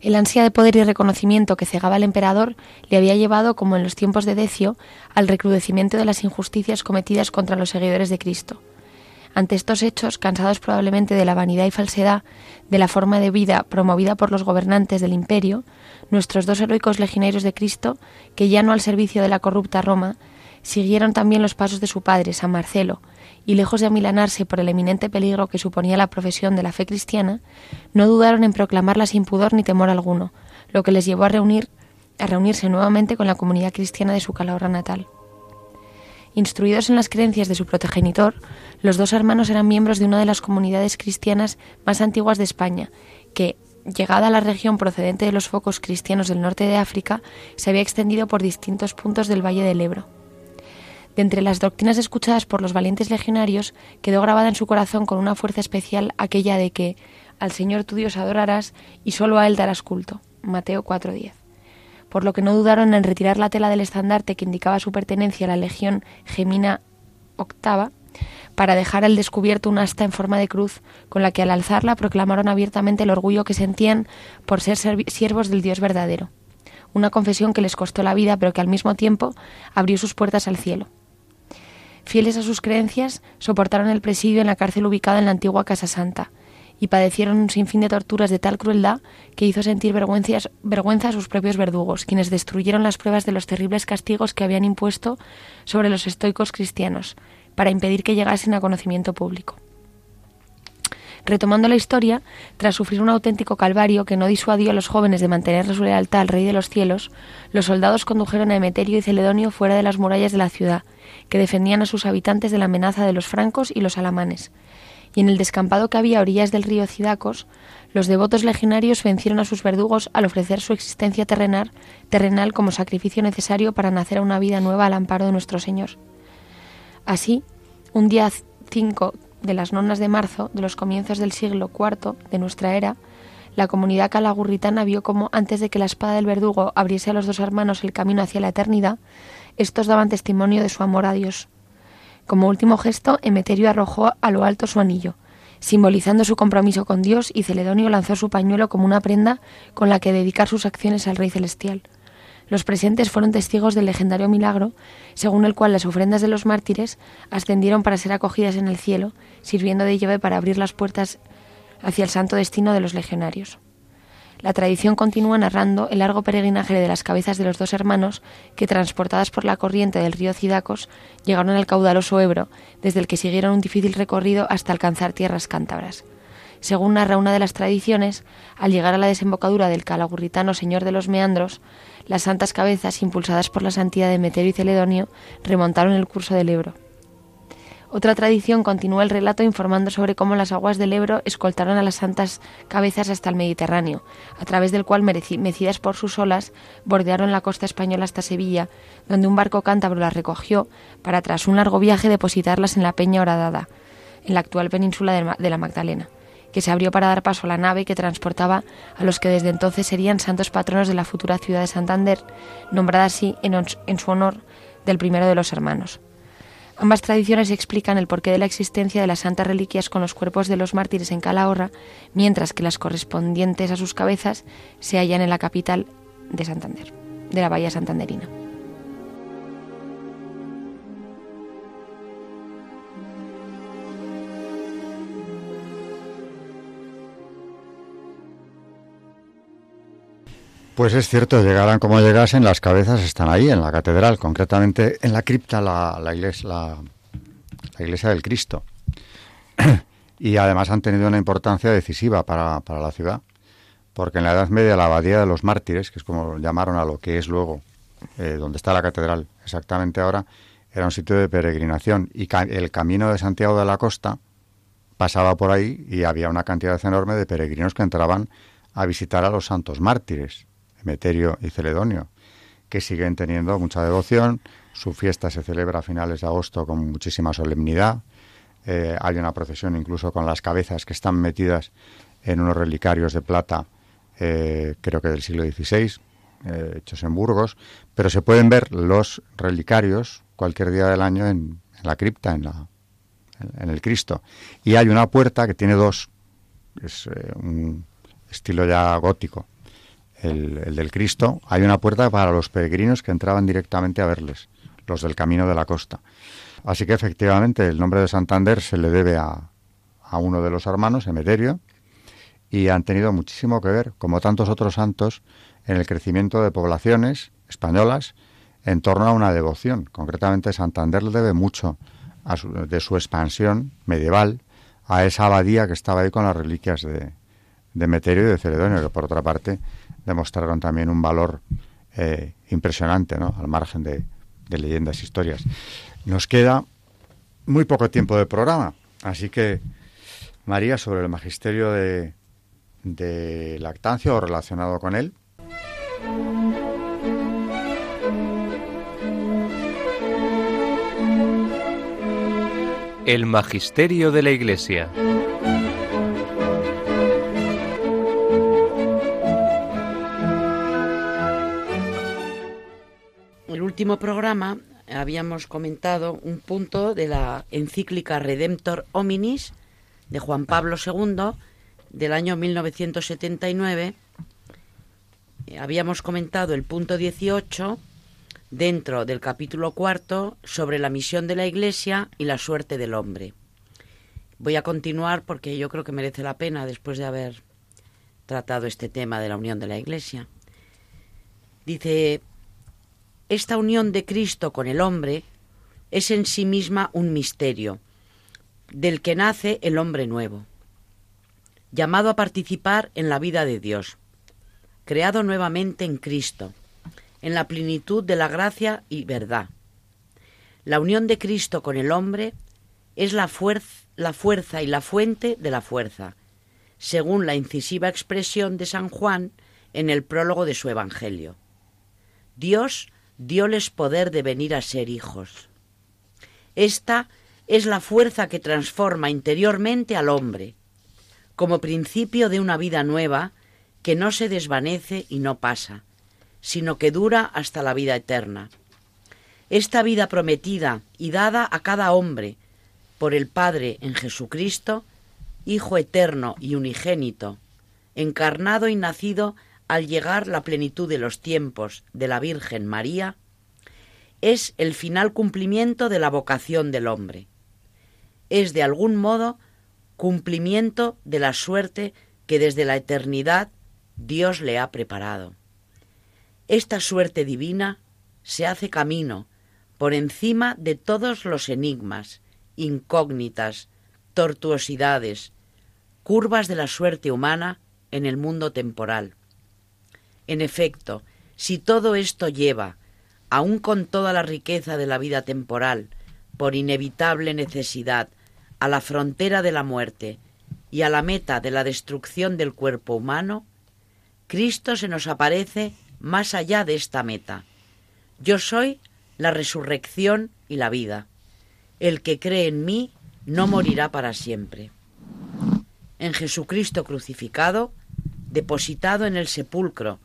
[SPEAKER 4] El ansia de poder y reconocimiento que cegaba al emperador le había llevado, como en los tiempos de Decio, al recrudecimiento de las injusticias cometidas contra los seguidores de Cristo. Ante estos hechos, cansados probablemente de la vanidad y falsedad de la forma de vida promovida por los gobernantes del imperio, nuestros dos heroicos legionarios de Cristo, que ya no al servicio de la corrupta Roma, siguieron también los pasos de su padre, San Marcelo, y lejos de amilanarse por el eminente peligro que suponía la profesión de la fe cristiana, no dudaron en proclamarla sin pudor ni temor alguno, lo que les llevó a reunir a reunirse nuevamente con la comunidad cristiana de su Calahorra natal. Instruidos en las creencias de su progenitor, los dos hermanos eran miembros de una de las comunidades cristianas más antiguas de España, que, llegada a la región procedente de los focos cristianos del norte de África, se había extendido por distintos puntos del Valle del Ebro. De entre las doctrinas escuchadas por los valientes legionarios, quedó grabada en su corazón con una fuerza especial aquella de que al Señor tu Dios adorarás y solo a Él darás culto. Mateo 4:10. Por lo que no dudaron en retirar la tela del estandarte que indicaba su pertenencia a la Legión Gemina octava para dejar al descubierto un asta en forma de cruz, con la que al alzarla proclamaron abiertamente el orgullo que sentían por ser siervos del Dios verdadero. Una confesión que les costó la vida, pero que al mismo tiempo abrió sus puertas al cielo. Fieles a sus creencias, soportaron el presidio en la cárcel ubicada en la antigua Casa Santa, y padecieron un sinfín de torturas de tal crueldad que hizo sentir vergüenza a sus propios verdugos, quienes destruyeron las pruebas de los terribles castigos que habían impuesto sobre los estoicos cristianos, para impedir que llegasen a conocimiento público. Retomando la historia, tras sufrir un auténtico calvario que no disuadió a los jóvenes de mantener su lealtad al Rey de los cielos, los soldados condujeron a Emeterio y Celedonio fuera de las murallas de la ciudad, que defendían a sus habitantes de la amenaza de los francos y los alamanes. Y en el descampado que había a orillas del río Cidacos, los devotos legionarios vencieron a sus verdugos al ofrecer su existencia terrenal, terrenal como sacrificio necesario para nacer a una vida nueva al amparo de nuestro Señor. Así, un día 5 de las nonas de marzo de los comienzos del siglo IV de nuestra era, la comunidad calagurritana vio como, antes de que la espada del verdugo abriese a los dos hermanos el camino hacia la eternidad, estos daban testimonio de su amor a Dios. Como último gesto, Emeterio arrojó a lo alto su anillo, simbolizando su compromiso con Dios, y Celedonio lanzó su pañuelo como una prenda con la que dedicar sus acciones al Rey Celestial. Los presentes fueron testigos del legendario milagro, según el cual las ofrendas de los mártires ascendieron para ser acogidas en el cielo, sirviendo de llave para abrir las puertas hacia el santo destino de los legionarios. La tradición continúa narrando el largo peregrinaje de las cabezas de los dos hermanos que, transportadas por la corriente del río Cidacos, llegaron al caudaloso Ebro, desde el que siguieron un difícil recorrido hasta alcanzar tierras cántabras. Según narra una de las tradiciones, al llegar a la desembocadura del calagurritano Señor de los Meandros, las santas cabezas, impulsadas por la santidad de Meterio y Celedonio, remontaron el curso del Ebro. Otra tradición continúa el relato informando sobre cómo las aguas del Ebro escoltaron a las santas cabezas hasta el Mediterráneo, a través del cual, mecidas por sus olas, bordearon la costa española hasta Sevilla, donde un barco cántabro las recogió para, tras un largo viaje, depositarlas en la Peña Horadada, en la actual península de la Magdalena, que se abrió para dar paso a la nave que transportaba a los que desde entonces serían santos patronos de la futura ciudad de Santander, nombrada así en su honor del primero de los hermanos. Ambas tradiciones explican el porqué de la existencia de las santas reliquias con los cuerpos de los mártires en Calahorra, mientras que las correspondientes a sus cabezas se hallan en la capital de Santander, de la bahía santanderina.
[SPEAKER 2] Pues es cierto, llegaran como llegasen, las cabezas están ahí, en la catedral, concretamente en la cripta, la, iglesia, la, iglesia del Cristo. y además han tenido una importancia decisiva para, la ciudad, porque en la Edad Media la abadía de los mártires, que es como llamaron a lo que es luego, eh, donde está la catedral exactamente ahora, era un sitio de peregrinación y el camino de Santiago de la Costa pasaba por ahí y había una cantidad enorme de peregrinos que entraban a visitar a los santos mártires. Emeterio y Celedonio, que siguen teniendo mucha devoción. Su fiesta se celebra a finales de agosto con muchísima solemnidad. Eh, hay una procesión incluso con las cabezas que están metidas en unos relicarios de plata, eh, creo que del siglo XVI, eh, hechos en Burgos, pero se pueden ver los relicarios cualquier día del año en, la cripta, en, la, en, el Cristo. Y hay una puerta que tiene dos, es un estilo ya gótico, el, del Cristo, hay una puerta para los peregrinos que entraban directamente a verles, los del Camino de la Costa. Así que efectivamente el nombre de Santander se le debe a, a uno de los hermanos, Emeterio, y han tenido muchísimo que ver, como tantos otros santos, en el crecimiento de poblaciones españolas en torno a una devoción. Concretamente, Santander le debe mucho de su expansión medieval a esa abadía que estaba ahí con las reliquias de, de Emeterio y de Celedonio, que por otra parte demostraron también un valor eh, impresionante, ¿no? Al margen de, leyendas e historias. Nos queda muy poco tiempo de programa, así que, María, sobre el magisterio de, de lactancia o relacionado con él.
[SPEAKER 5] El magisterio de la Iglesia.
[SPEAKER 3] Último programa habíamos comentado un punto de la encíclica Redemptor Hominis de Juan Pablo II del año 1979. Habíamos comentado el punto 18 dentro del capítulo cuarto sobre la misión de la Iglesia y la suerte del hombre. Voy a continuar porque yo creo que merece la pena después de haber tratado este tema de la unión de la Iglesia. Dice, esta unión de Cristo con el hombre es en sí misma un misterio, del que nace el hombre nuevo, llamado a participar en la vida de Dios, creado nuevamente en Cristo, en la plenitud de la gracia y verdad. La unión de Cristo con el hombre es la, la fuerza y la fuente de la fuerza, según la incisiva expresión de San Juan en el prólogo de su Evangelio. Dios dióles poder de venir a ser hijos. Esta es la fuerza que transforma interiormente al hombre, como principio de una vida nueva que no se desvanece y no pasa, sino que dura hasta la vida eterna. Esta vida prometida y dada a cada hombre por el Padre en Jesucristo, Hijo eterno y unigénito, encarnado y nacido al llegar la plenitud de los tiempos de la Virgen María, es el final cumplimiento de la vocación del hombre. Es de algún modo cumplimiento de la suerte que desde la eternidad Dios le ha preparado. Esta suerte divina se hace camino por encima de todos los enigmas, incógnitas, tortuosidades, curvas de la suerte humana en el mundo temporal. En efecto, si todo esto lleva, aun con toda la riqueza de la vida temporal, por inevitable necesidad a la frontera de la muerte y a la meta de la destrucción del cuerpo humano, Cristo se nos aparece más allá de esta meta. Yo soy la resurrección y la vida. El que cree en mí no morirá para siempre. En Jesucristo crucificado, depositado en el sepulcro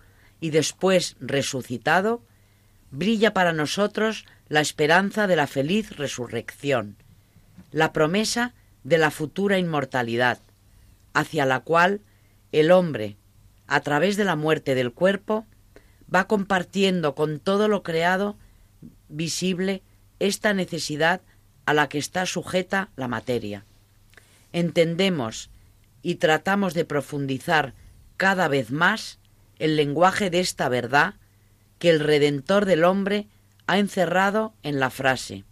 [SPEAKER 3] y después resucitado, brilla para nosotros la esperanza de la feliz resurrección, la promesa de la futura inmortalidad, hacia la cual el hombre, a través de la muerte del cuerpo, va compartiendo con todo lo creado visible esta necesidad a la que está sujeta la materia. Entendemos y tratamos de profundizar cada vez más el lenguaje de esta verdad que el Redentor del hombre ha encerrado en la frase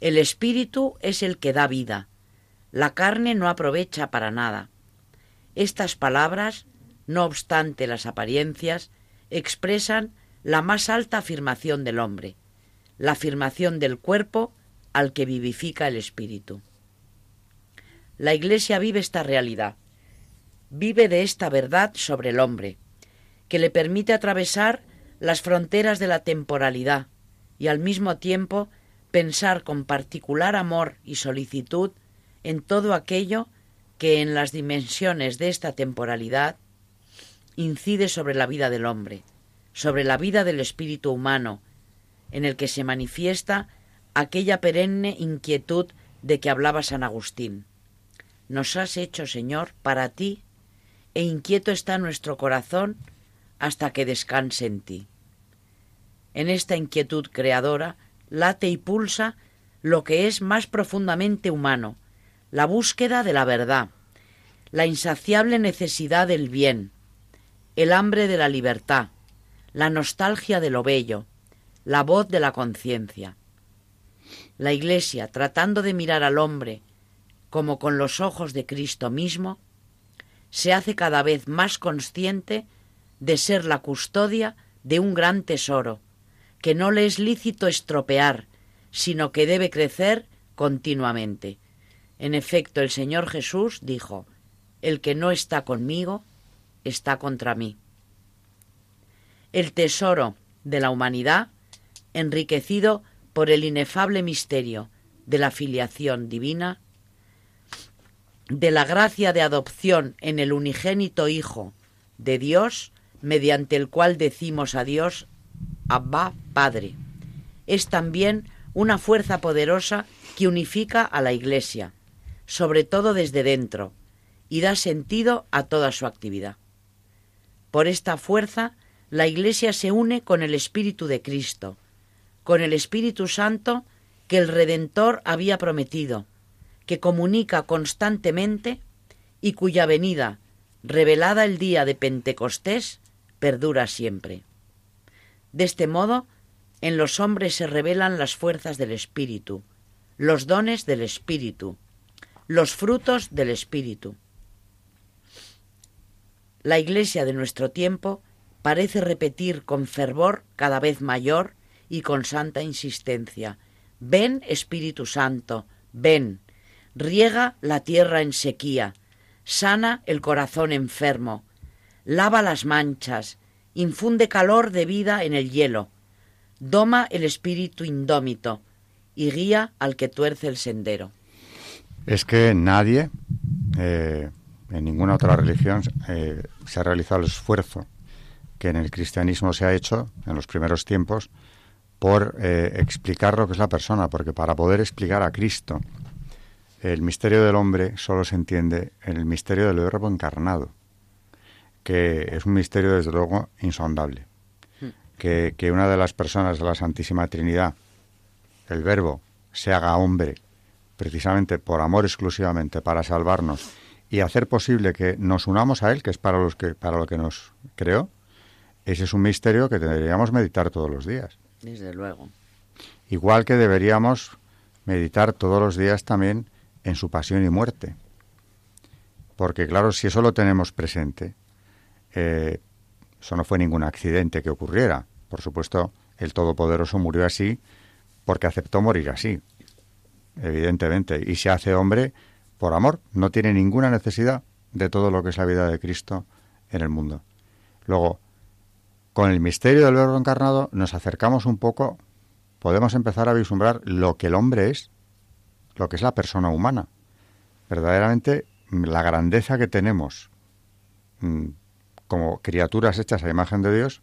[SPEAKER 3] El espíritu es el que da vida, la carne no aprovecha para nada. Estas palabras, no obstante las apariencias, expresan la más alta afirmación del hombre, la afirmación del cuerpo al que vivifica el espíritu. La Iglesia vive esta realidad, vive de esta verdad sobre el hombre, que le permite atravesar las fronteras de la temporalidad y al mismo tiempo pensar con particular amor y solicitud en todo aquello que en las dimensiones de esta temporalidad incide sobre la vida del hombre, sobre la vida del espíritu humano, en el que se manifiesta aquella perenne inquietud de que hablaba San Agustín. Nos has hecho, Señor, para ti, e inquieto está nuestro corazón hasta que descanse en ti. En esta inquietud creadora late y pulsa lo que es más profundamente humano, la búsqueda de la verdad, la insaciable necesidad del bien, el hambre de la libertad, la nostalgia de lo bello, la voz de la conciencia. La Iglesia, tratando de mirar al hombre como con los ojos de Cristo mismo, se hace cada vez más consciente de ser la custodia de un gran tesoro, que no le es lícito estropear, sino que debe crecer continuamente. En efecto, el Señor Jesús dijo, El que no está conmigo, está contra mí. El tesoro de la humanidad, enriquecido por el inefable misterio de la filiación divina, de la gracia de adopción en el unigénito Hijo de Dios, mediante el cual decimos a Dios, Abba Padre. Es también una fuerza poderosa que unifica a la Iglesia, sobre todo desde dentro, y da sentido a toda su actividad. Por esta fuerza, la Iglesia se une con el Espíritu de Cristo, con el Espíritu Santo que el Redentor había prometido, que comunica constantemente y cuya venida, revelada el día de Pentecostés, perdura siempre. De este modo, en los hombres se revelan las fuerzas del Espíritu, los dones del Espíritu, los frutos del Espíritu. La Iglesia de nuestro tiempo parece repetir con fervor cada vez mayor y con santa insistencia, ven Espíritu Santo, ven, riega la tierra en sequía, sana el corazón enfermo, lava las manchas, infunde calor de vida en el hielo, doma el espíritu indómito y guía al que tuerce el sendero.
[SPEAKER 2] Es que nadie, eh, en ninguna otra religión, eh, se ha realizado el esfuerzo que en el cristianismo se ha hecho en los primeros tiempos por eh, explicar lo que es la persona, porque para poder explicar a Cristo, el misterio del hombre solo se entiende en el misterio del verbo encarnado que es un misterio desde luego insondable. Hmm. Que, que una de las personas de la Santísima Trinidad, el Verbo, se haga hombre precisamente por amor exclusivamente para salvarnos y hacer posible que nos unamos a él, que es para los que para lo que nos creó, ese es un misterio que deberíamos meditar todos los días.
[SPEAKER 3] Desde luego.
[SPEAKER 2] Igual que deberíamos meditar todos los días también en su pasión y muerte. Porque claro, si eso lo tenemos presente, eh, eso no fue ningún accidente que ocurriera. Por supuesto, el Todopoderoso murió así porque aceptó morir así. evidentemente, y se hace hombre por amor, no tiene ninguna necesidad de todo lo que es la vida de Cristo en el mundo. Luego, con el misterio del verbo encarnado nos acercamos un poco, podemos empezar a vislumbrar lo que el hombre es, lo que es la persona humana. Verdaderamente la grandeza que tenemos mm, como criaturas hechas a imagen de Dios,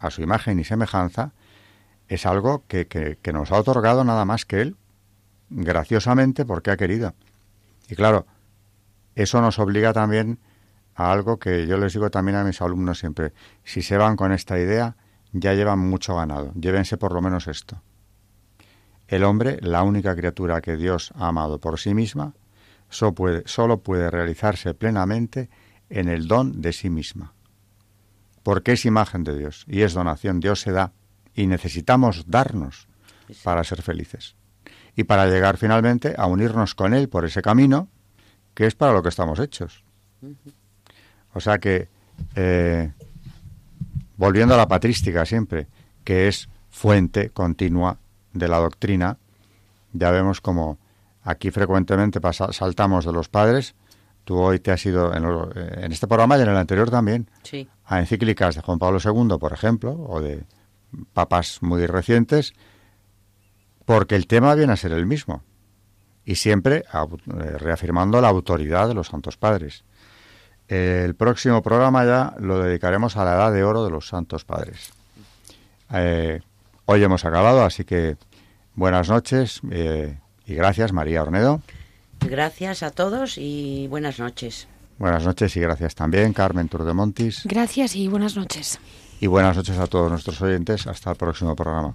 [SPEAKER 2] a su imagen y semejanza, es algo que, que nos ha otorgado nada más que Él, graciosamente porque ha querido. Y claro, eso nos obliga también a algo que yo les digo también a mis alumnos siempre. Si se van con esta idea, ya llevan mucho ganado. Llévense por lo menos esto. El hombre, la única criatura que Dios ha amado por sí misma, solo solo puede realizarse plenamente en el don de sí misma. Porque es imagen de Dios y es donación. Dios se da y necesitamos darnos para ser felices. Y para llegar finalmente a unirnos con Él por ese camino que es para lo que estamos hechos. O sea que, eh, volviendo a la patrística siempre, que es fuente continua de la doctrina, ya vemos como aquí frecuentemente saltamos de los padres. Tú hoy te has ido en, este programa y en el anterior también a encíclicas de Juan Pablo II, por ejemplo, o de papas muy recientes, porque el tema viene a ser el mismo y siempre eh, reafirmando la autoridad de los santos padres. El próximo programa ya lo dedicaremos a la edad de oro de los santos padres. Eh, hoy hemos acabado, así que buenas noches eh, y gracias, María Ornedo.
[SPEAKER 3] Gracias a todos y buenas noches.
[SPEAKER 2] Buenas noches y gracias también, Carmen Turdemontis.
[SPEAKER 4] Gracias y buenas noches.
[SPEAKER 2] Y buenas noches a todos nuestros oyentes. Hasta el próximo programa.